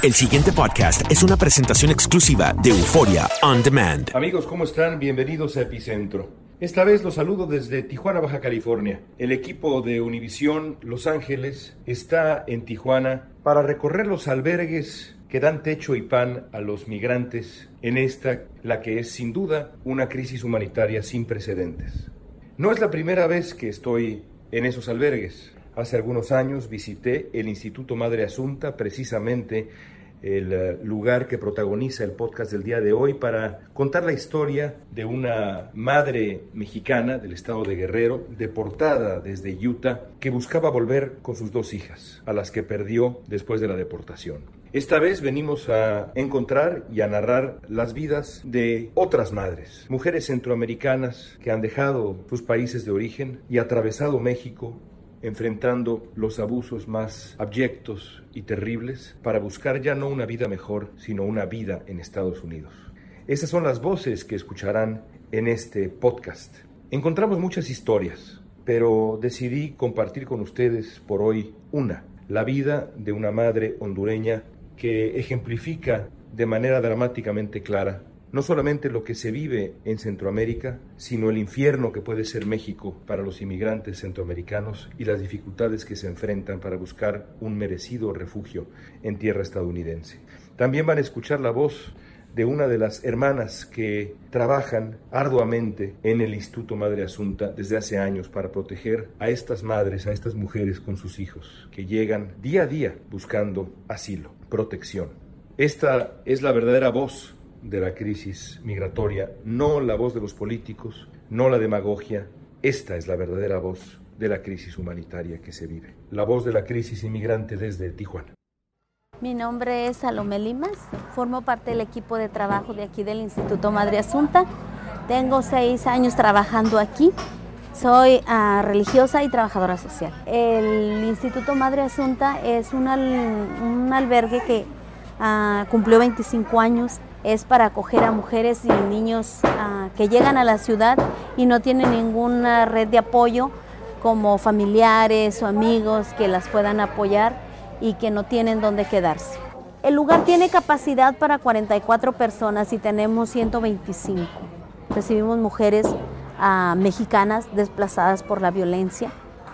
El siguiente podcast es una presentación exclusiva de Euforia On Demand. Amigos, ¿cómo están? Bienvenidos a Epicentro. Esta vez los saludo desde Tijuana, Baja California. El equipo de Univisión Los Ángeles está en Tijuana para recorrer los albergues que dan techo y pan a los migrantes en esta, la que es sin duda una crisis humanitaria sin precedentes. No es la primera vez que estoy en esos albergues. Hace algunos años visité el Instituto Madre Asunta, precisamente el eh, lugar que protagoniza el podcast del día de hoy para contar la historia de una madre mexicana del estado de Guerrero, deportada desde Utah, que buscaba volver con sus dos hijas, a las que perdió después de la deportación. Esta vez venimos a encontrar y a narrar las vidas de otras madres, mujeres centroamericanas que han dejado sus países de origen y atravesado México enfrentando los abusos más abyectos y terribles para buscar ya no una vida mejor, sino una vida en Estados Unidos. Esas son las voces que escucharán en este podcast. Encontramos muchas historias, pero decidí compartir con ustedes por hoy una, la vida de una madre hondureña que ejemplifica de manera dramáticamente clara no solamente lo que se vive en Centroamérica, sino el infierno que puede ser México para los inmigrantes centroamericanos y las dificultades que se enfrentan para buscar un merecido refugio en tierra estadounidense. También van a escuchar la voz de una de las hermanas que trabajan arduamente en el Instituto Madre Asunta desde hace años para proteger a estas madres, a estas mujeres con sus hijos, que llegan día a día buscando asilo, protección. Esta es la verdadera voz de la crisis migratoria, no la voz de los políticos, no la demagogia, esta es la verdadera voz de la crisis humanitaria que se vive, la voz de la crisis inmigrante desde Tijuana. Mi nombre es Salomé Limas, formo parte del equipo de trabajo de aquí del Instituto Madre Asunta. Tengo seis años trabajando aquí. Soy uh, religiosa y trabajadora social. El Instituto Madre Asunta es un, al, un albergue que uh, cumplió 25 años es para acoger a mujeres y niños uh, que llegan a la ciudad y no tienen ninguna red de apoyo como familiares o amigos que las puedan apoyar y que no tienen dónde quedarse. El lugar tiene capacidad para 44 personas y tenemos 125. Recibimos mujeres uh, mexicanas desplazadas por la violencia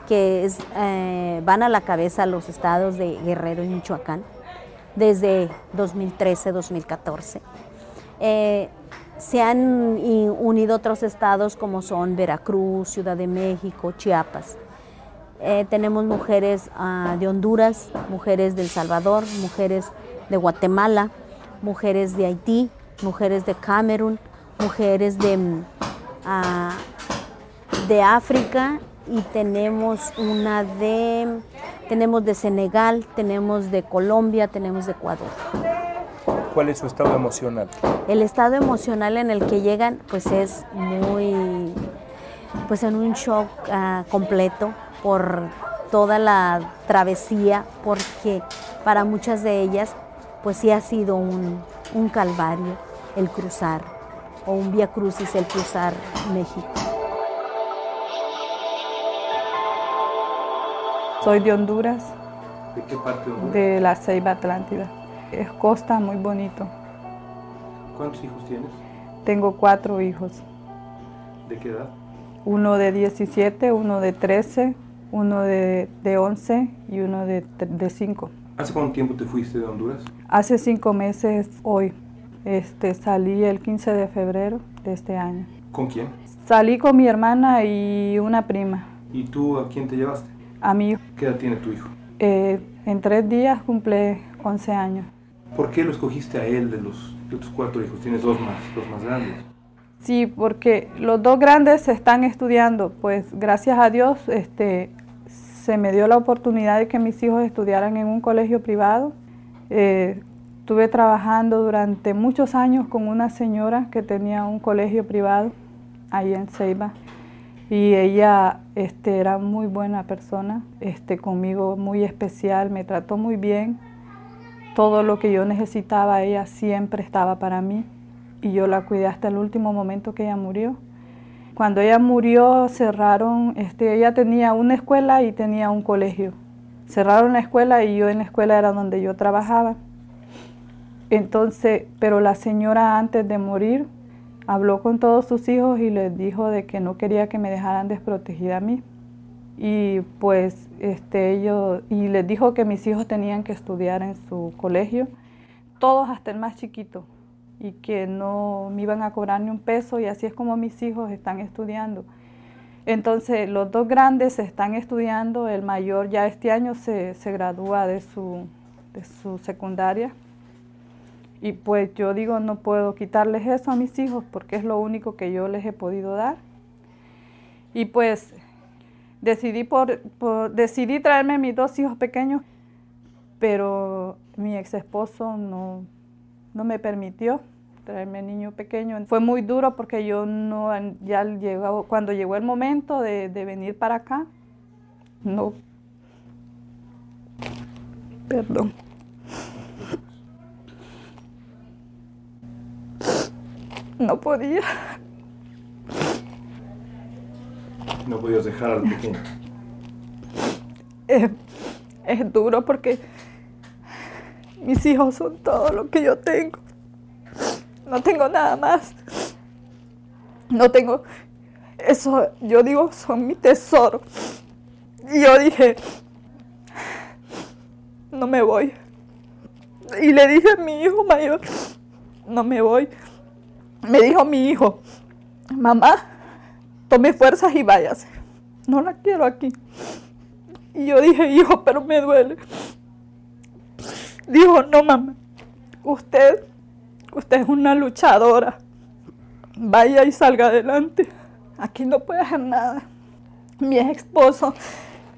que es, eh, van a la cabeza los estados de Guerrero y Michoacán desde 2013-2014. Eh, se han unido otros estados como son Veracruz, Ciudad de México, Chiapas. Eh, tenemos mujeres uh, de Honduras, mujeres de El Salvador, mujeres de Guatemala, mujeres de Haití, mujeres de Camerún, mujeres de, uh, de África y tenemos una de tenemos de Senegal, tenemos de Colombia, tenemos de Ecuador. ¿Cuál es su estado emocional? El estado emocional en el que llegan pues es muy, pues en un shock uh, completo por toda la travesía, porque para muchas de ellas pues sí ha sido un, un calvario el cruzar, o un vía crucis el cruzar México. Soy de Honduras. ¿De qué parte de Honduras? De la Ceiba Atlántida. Es costa muy bonito. ¿Cuántos hijos tienes? Tengo cuatro hijos. ¿De qué edad? Uno de 17, uno de 13, uno de, de 11 y uno de, de 5. ¿Hace cuánto tiempo te fuiste de Honduras? Hace cinco meses hoy. Este, salí el 15 de febrero de este año. ¿Con quién? Salí con mi hermana y una prima. ¿Y tú a quién te llevaste? A mi hijo. ¿Qué edad tiene tu hijo? Eh, en tres días cumple 11 años. ¿Por qué lo escogiste a él de, los, de tus cuatro hijos? Tienes dos más, dos más grandes. Sí, porque los dos grandes están estudiando. Pues gracias a Dios este, se me dio la oportunidad de que mis hijos estudiaran en un colegio privado. Eh, estuve trabajando durante muchos años con una señora que tenía un colegio privado ahí en Ceiba y ella este, era muy buena persona, este, conmigo muy especial, me trató muy bien. Todo lo que yo necesitaba, ella siempre estaba para mí y yo la cuidé hasta el último momento que ella murió. Cuando ella murió cerraron, este, ella tenía una escuela y tenía un colegio. Cerraron la escuela y yo en la escuela era donde yo trabajaba. Entonces, pero la señora antes de morir habló con todos sus hijos y les dijo de que no quería que me dejaran desprotegida a mí. Y pues este, ellos, y les dijo que mis hijos tenían que estudiar en su colegio, todos hasta el más chiquito, y que no me iban a cobrar ni un peso, y así es como mis hijos están estudiando. Entonces, los dos grandes están estudiando, el mayor ya este año se, se gradúa de su, de su secundaria. Y pues yo digo, no puedo quitarles eso a mis hijos porque es lo único que yo les he podido dar. Y pues decidí, por, decidí traerme a mis dos hijos pequeños, pero mi ex esposo no, no me permitió traerme niño pequeño. Fue muy duro porque yo no, ya llegó, cuando llegó el momento de, de venir para acá, no, perdón. No podía. No podías dejar al pequeño. Es, es duro porque mis hijos son todo lo que yo tengo. No tengo nada más. No tengo. Eso, yo digo, son mi tesoro. Y yo dije, no me voy. Y le dije a mi hijo mayor, no me voy. Me dijo mi hijo, mamá, tome fuerzas y váyase. No la quiero aquí. Y yo dije, hijo, pero me duele. Dijo, no, mamá, usted, usted es una luchadora. Vaya y salga adelante. Aquí no puede hacer nada. Mi ex esposo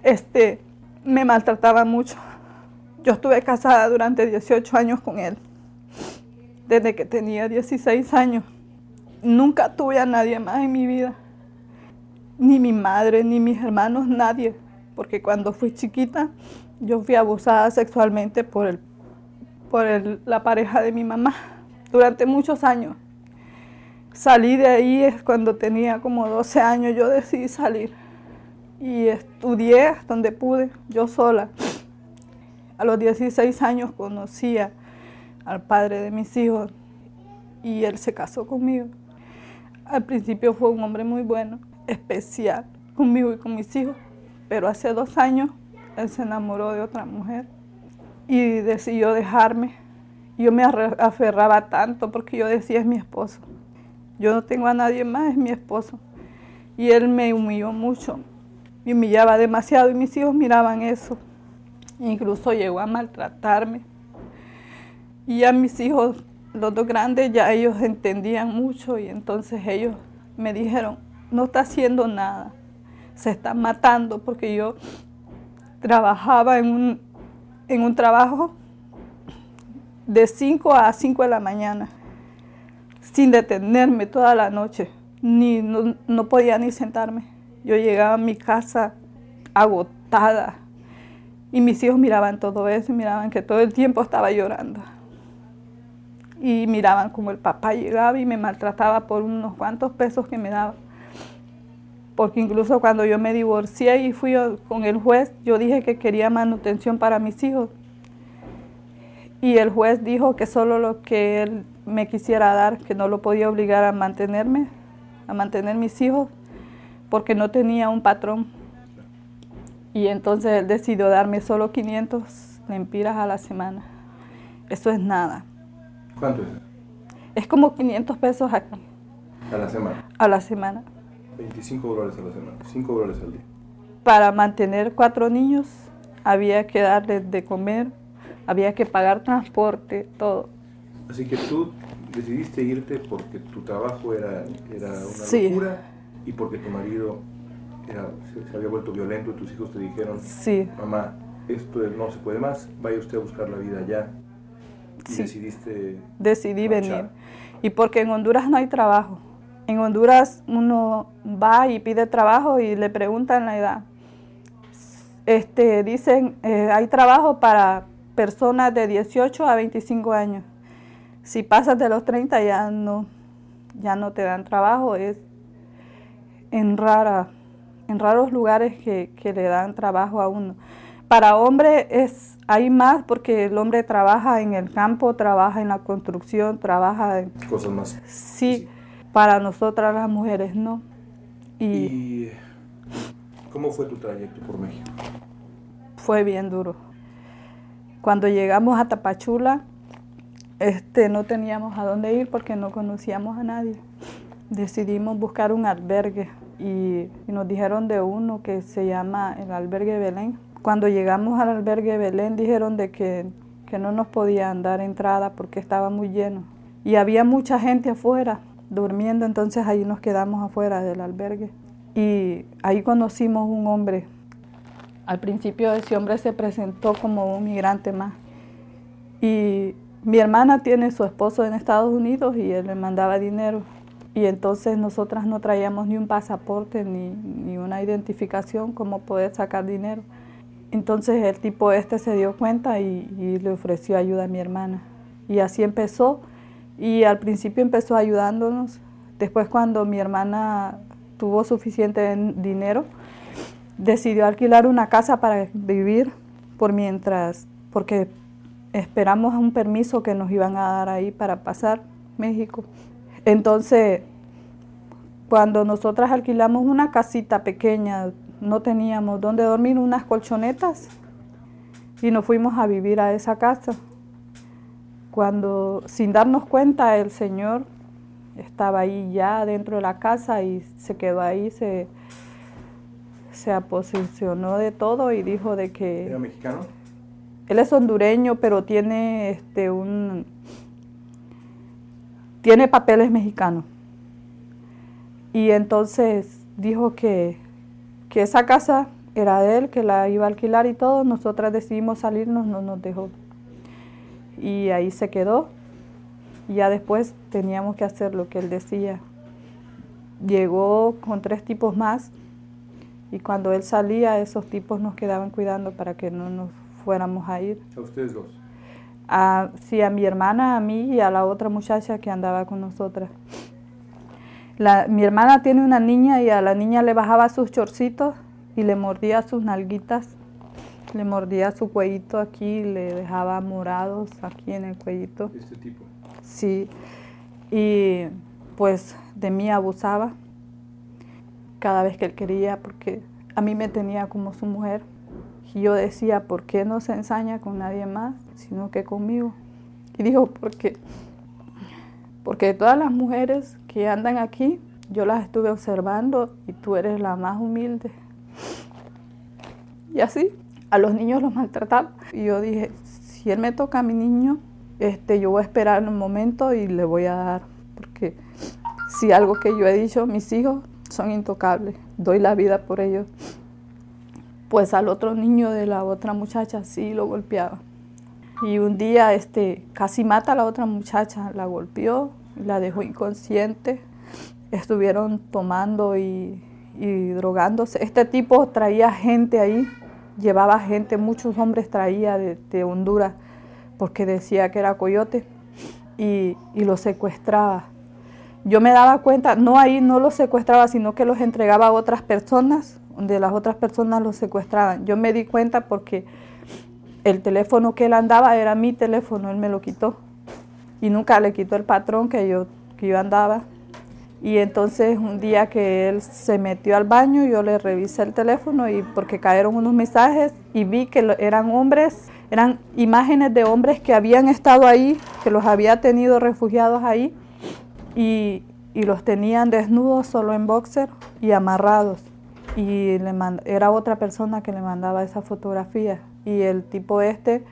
este, me maltrataba mucho. Yo estuve casada durante 18 años con él, desde que tenía 16 años. Nunca tuve a nadie más en mi vida, ni mi madre, ni mis hermanos, nadie, porque cuando fui chiquita yo fui abusada sexualmente por, el, por el, la pareja de mi mamá durante muchos años. Salí de ahí es cuando tenía como 12 años, yo decidí salir y estudié donde pude, yo sola. A los 16 años conocía al padre de mis hijos y él se casó conmigo. Al principio fue un hombre muy bueno, especial conmigo y con mis hijos, pero hace dos años él se enamoró de otra mujer y decidió dejarme. Yo me aferraba tanto porque yo decía es mi esposo. Yo no tengo a nadie más, es mi esposo. Y él me humilló mucho, me humillaba demasiado y mis hijos miraban eso. Incluso llegó a maltratarme. Y a mis hijos los dos grandes ya ellos entendían mucho y entonces ellos me dijeron, no está haciendo nada, se está matando porque yo trabajaba en un, en un trabajo de 5 a 5 de la mañana, sin detenerme toda la noche, ni, no, no podía ni sentarme. Yo llegaba a mi casa agotada y mis hijos miraban todo eso y miraban que todo el tiempo estaba llorando. Y miraban como el papá llegaba y me maltrataba por unos cuantos pesos que me daba. Porque incluso cuando yo me divorcié y fui con el juez, yo dije que quería manutención para mis hijos. Y el juez dijo que solo lo que él me quisiera dar, que no lo podía obligar a mantenerme, a mantener mis hijos, porque no tenía un patrón. Y entonces él decidió darme solo 500 lempiras a la semana. Eso es nada. ¿Cuánto es? Es como 500 pesos aquí. A la semana. A la semana. 25 dólares a la semana, 5 dólares al día. Para mantener cuatro niños había que darles de comer, había que pagar transporte, todo. Así que tú decidiste irte porque tu trabajo era, era una sí. locura y porque tu marido era, se, se, había vuelto violento y tus hijos te dijeron, sí. mamá, esto no se puede más, vaya usted a buscar la vida allá. Y sí. decidiste Decidí marchar. venir. Y porque en Honduras no hay trabajo. En Honduras uno va y pide trabajo y le preguntan la edad. Este, dicen, eh, hay trabajo para personas de 18 a 25 años. Si pasas de los 30 ya no, ya no te dan trabajo. Es en, rara, en raros lugares que, que le dan trabajo a uno. Para hombre es, hay más porque el hombre trabaja en el campo, trabaja en la construcción, trabaja en... Cosas más. Sí, para nosotras las mujeres no. Y, ¿Y cómo fue tu trayecto por México? Fue bien duro. Cuando llegamos a Tapachula, este, no teníamos a dónde ir porque no conocíamos a nadie. Decidimos buscar un albergue y, y nos dijeron de uno que se llama el albergue Belén. Cuando llegamos al albergue Belén dijeron de que, que no nos podían dar entrada porque estaba muy lleno. Y había mucha gente afuera durmiendo, entonces ahí nos quedamos afuera del albergue. Y ahí conocimos un hombre. Al principio ese hombre se presentó como un migrante más. Y mi hermana tiene su esposo en Estados Unidos y él le mandaba dinero. Y entonces nosotras no traíamos ni un pasaporte ni, ni una identificación como poder sacar dinero. Entonces el tipo este se dio cuenta y, le ofreció ayuda a mi hermana. Y así empezó. Y al principio empezó ayudándonos. Después cuando mi hermana tuvo suficiente dinero, decidió alquilar una casa para vivir por mientras, porque esperamos un permiso que nos iban a dar ahí para pasar México. Entonces, cuando nosotras alquilamos una casita pequeña, no teníamos dónde dormir, unas colchonetas, y nos fuimos a vivir a esa casa. Cuando, sin darnos cuenta, el Señor estaba ahí ya dentro de la casa y se quedó ahí, se, se aposicionó de todo y dijo de que... ¿Era mexicano? Él es hondureño, pero tiene este un tiene papeles mexicanos. Y entonces dijo que, que esa casa era de él, que la iba a alquilar y todo. Nosotras decidimos salirnos, no nos dejó. Y ahí se quedó. Y ya después teníamos que hacer lo que él decía. Llegó con tres tipos más y cuando él salía, esos tipos nos quedaban cuidando para que no nos fuéramos a ir. ¿A ustedes dos? A, sí, a mi hermana, a mí y a la otra muchacha que andaba con nosotras. La, mi hermana tiene una niña y a la niña le bajaba sus chorcitos y le mordía sus nalguitas, le mordía su cuellito aquí, le dejaba morados aquí en el cuellito. ¿Este tipo? Sí, y pues de mí abusaba cada vez que él quería porque a mí me tenía como su mujer. Y yo decía, ¿por qué no se ensaña con nadie más, sino que conmigo? Y dijo, porque, porque todas las mujeres que andan aquí, yo las estuve observando y tú eres la más humilde. Y así, a los niños los maltrataba. Y yo dije, si él me toca a mi niño, este, yo voy a esperar un momento y le voy a dar. Porque si algo que yo he dicho, mis hijos son intocables, doy la vida por ellos. Pues al otro niño de la otra muchacha sí lo golpeaba. Y un día este, casi mata a la otra muchacha, la golpeó, la dejó inconsciente. Estuvieron tomando y, drogándose. Este tipo traía gente ahí, llevaba gente, muchos hombres traía de, de Honduras porque decía que era coyote y, y los secuestraba. Yo me daba cuenta, no ahí no los secuestraba, sino que los entregaba a otras personas, donde las otras personas los secuestraban. Yo me di cuenta porque el teléfono que él andaba era mi teléfono, él me lo quitó. Y nunca le quitó el patrón que yo, que yo andaba. Y entonces un día que él se metió al baño, yo le revisé el teléfono y porque cayeron unos mensajes y vi que eran hombres, eran imágenes de hombres que habían estado ahí, que los había tenido refugiados ahí y, y los tenían desnudos solo en boxer y amarrados. Y le era otra persona que le mandaba esa fotografía. Y el tipo este...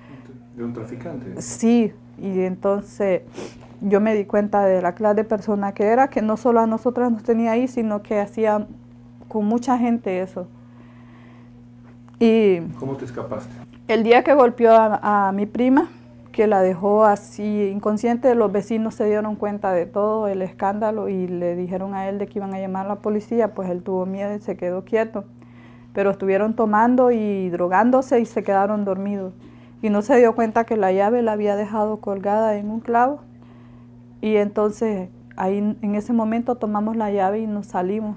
¿De un traficante? Sí, y entonces yo me di cuenta de la clase de persona que era, que no solo a nosotras nos tenía ahí, sino que hacía con mucha gente eso. Y ¿Cómo te escapaste? El día que golpeó a, a, mi prima, que la dejó así inconsciente, los vecinos se dieron cuenta de todo el escándalo y le dijeron a él de que iban a llamar a la policía, pues él tuvo miedo y se quedó quieto. Pero estuvieron tomando y drogándose y se quedaron dormidos. Y no se dio cuenta que la llave la había dejado colgada en un clavo y entonces ahí en ese momento tomamos la llave y nos salimos.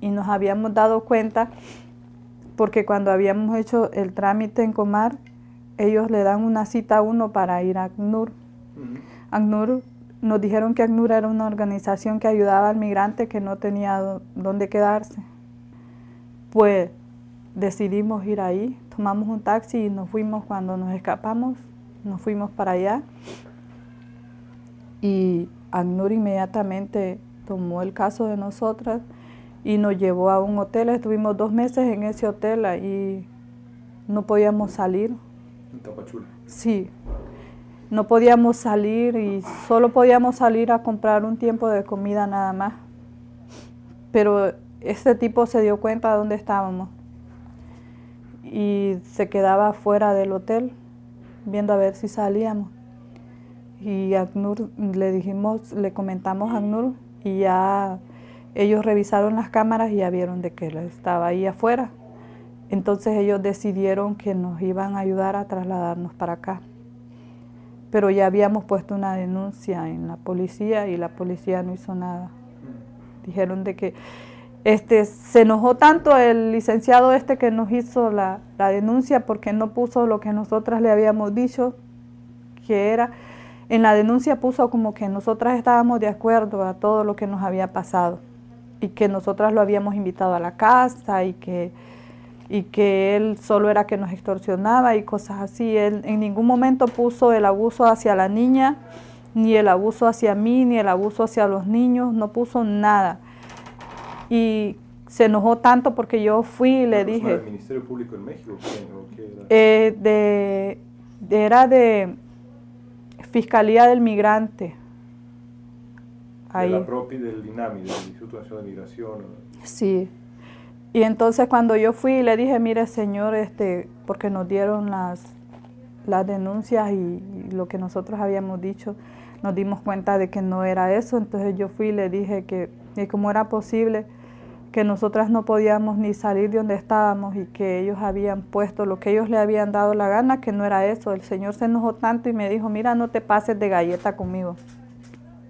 Y nos habíamos dado cuenta, porque cuando habíamos hecho el trámite en Comar, ellos le dan una cita a uno para ir a ACNUR. ACNUR nos dijeron que ACNUR era una organización que ayudaba al migrante que no tenía dónde quedarse. Pues decidimos ir ahí, tomamos un taxi y nos fuimos cuando nos escapamos, nos fuimos para allá y ACNUR inmediatamente tomó el caso de nosotras y nos llevó a un hotel. Estuvimos dos meses en ese hotel y no podíamos salir. ¿En Tapachula? Sí, no podíamos salir y solo podíamos salir a comprar un tiempo de comida nada más. Pero este tipo se dio cuenta de dónde estábamos y se quedaba fuera del hotel viendo a ver si salíamos y ACNUR le dijimos, le comentamos a ACNUR y ya ellos revisaron las cámaras y ya vieron de que él estaba ahí afuera. Entonces ellos decidieron que nos iban a ayudar a trasladarnos para acá. Pero ya habíamos puesto una denuncia en la policía y la policía no hizo nada. Dijeron de que este, se enojó tanto el licenciado este que nos hizo la, la denuncia porque no puso lo que nosotras le habíamos dicho que era en la denuncia puso como que nosotras estábamos de acuerdo a todo lo que nos había pasado y que nosotras lo habíamos invitado a la casa y que, y que él solo era que nos extorsionaba y cosas así. Él en ningún momento puso el abuso hacia la niña, ni el abuso hacia mí, ni el abuso hacia los niños, no puso nada. Y se enojó tanto porque yo fui y le dije... ¿Del Ministerio Público en México? ¿Qué, era? Eh, de, era de Fiscalía del Migrante. Ahí. De la propia del INAMI, del Instituto Nacional de Migración. Sí. Y entonces cuando yo fui le dije, mire señor, este, porque nos dieron las, las denuncias y, y, lo que nosotros habíamos dicho, nos dimos cuenta de que no era eso. Entonces yo fui y le dije que, que cómo era posible que nosotras no podíamos ni salir de donde estábamos y que ellos habían puesto lo que ellos le habían dado la gana, que no era eso. El Señor se enojó tanto y me dijo, mira, no te pases de galleta conmigo.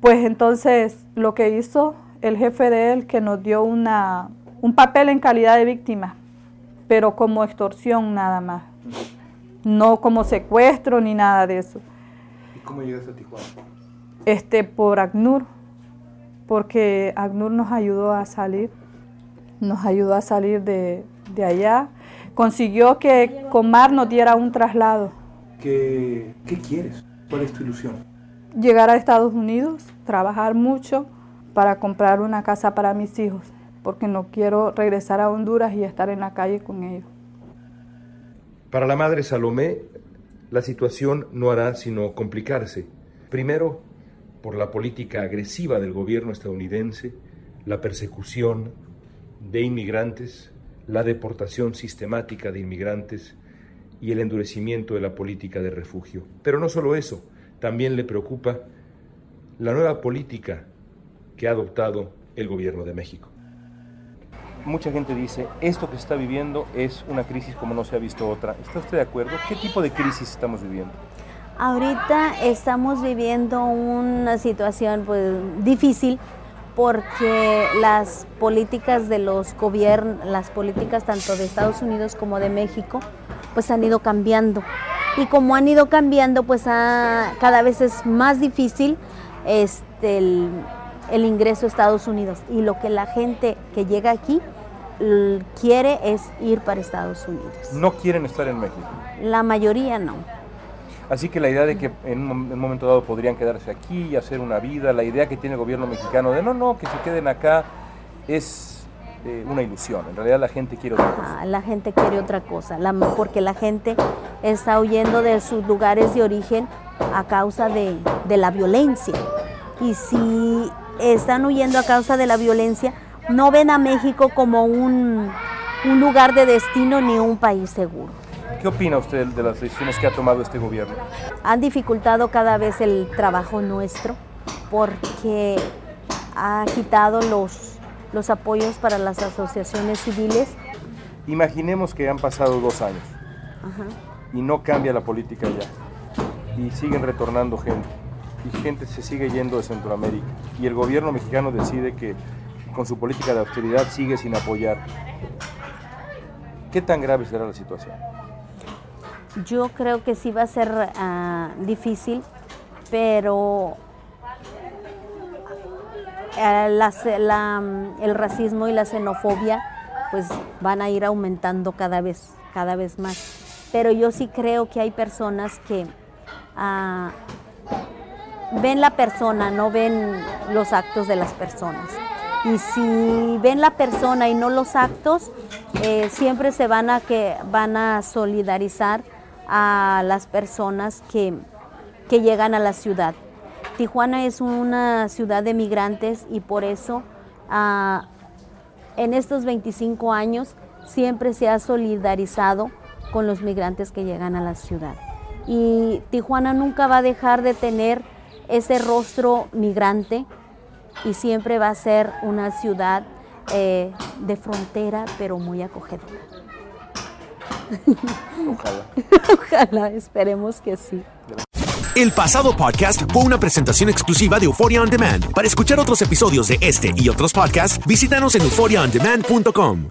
Pues entonces lo que hizo el jefe de él, que nos dio una, un papel en calidad de víctima, pero como extorsión nada más, no como secuestro ni nada de eso. ¿Y cómo llegaste a Tijuana? Este, por ACNUR, porque ACNUR nos ayudó a salir nos ayudó a salir de, de allá. Consiguió que Comar nos diera un traslado. ¿Qué, ¿Qué quieres? ¿Cuál es tu ilusión? Llegar a Estados Unidos, trabajar mucho para comprar una casa para mis hijos, porque no quiero regresar a Honduras y estar en la calle con ellos. Para la madre Salomé, la situación no hará sino complicarse. Primero, por la política agresiva del gobierno estadounidense, la persecución, de inmigrantes, la deportación sistemática de inmigrantes y el endurecimiento de la política de refugio. Pero no solo eso, también le preocupa la nueva política que ha adoptado el gobierno de México. Mucha gente dice, esto que se está viviendo es una crisis como no se ha visto otra. ¿Está usted de acuerdo? ¿Qué tipo de crisis estamos viviendo? Ahorita estamos viviendo una situación pues, difícil porque las políticas de los gobiernos, las políticas tanto de Estados Unidos como de México, pues han ido cambiando. Y como han ido cambiando, pues cada vez es más difícil este, el, el ingreso a Estados Unidos. Y lo que la gente que llega aquí quiere es ir para Estados Unidos. ¿No quieren estar en México? La mayoría no. Así que la idea de que en un momento dado podrían quedarse aquí y hacer una vida, la idea que tiene el gobierno mexicano de no, no, que se queden acá, es eh, una ilusión. En realidad la gente quiere otra cosa. la gente quiere otra cosa, porque la gente está huyendo de sus lugares de origen a causa de, de la violencia. Y si están huyendo a causa de la violencia, no ven a México como un, un lugar de destino ni un país seguro. ¿Qué opina usted de las decisiones que ha tomado este gobierno? Han dificultado cada vez el trabajo nuestro porque ha quitado los, los apoyos para las asociaciones civiles. Imaginemos que han pasado dos años y no cambia la política ya y siguen retornando gente y gente se sigue yendo de Centroamérica y el gobierno mexicano decide que con su política de austeridad sigue sin apoyar. ¿Qué tan grave será la situación? Yo creo que sí va a ser uh, difícil, pero la, el racismo y la xenofobia pues van a ir aumentando cada vez, cada vez más. Pero yo sí creo que hay personas que uh, ven la persona, no ven los actos de las personas. Y si ven la persona y no los actos, eh, siempre se van a que van a solidarizar a las personas que, que llegan a la ciudad. Tijuana es una ciudad de migrantes y por eso ah, en estos 25 años siempre se ha solidarizado con los migrantes que llegan a la ciudad. Y Tijuana nunca va a dejar de tener ese rostro migrante y siempre va a ser una ciudad eh, de frontera, pero muy acogedora. Ojalá. Ojalá, esperemos que sí. El pasado podcast fue una presentación exclusiva de Euphoria On Demand. Para escuchar otros episodios de este y otros podcasts, visítanos en euphoriaondemand.com.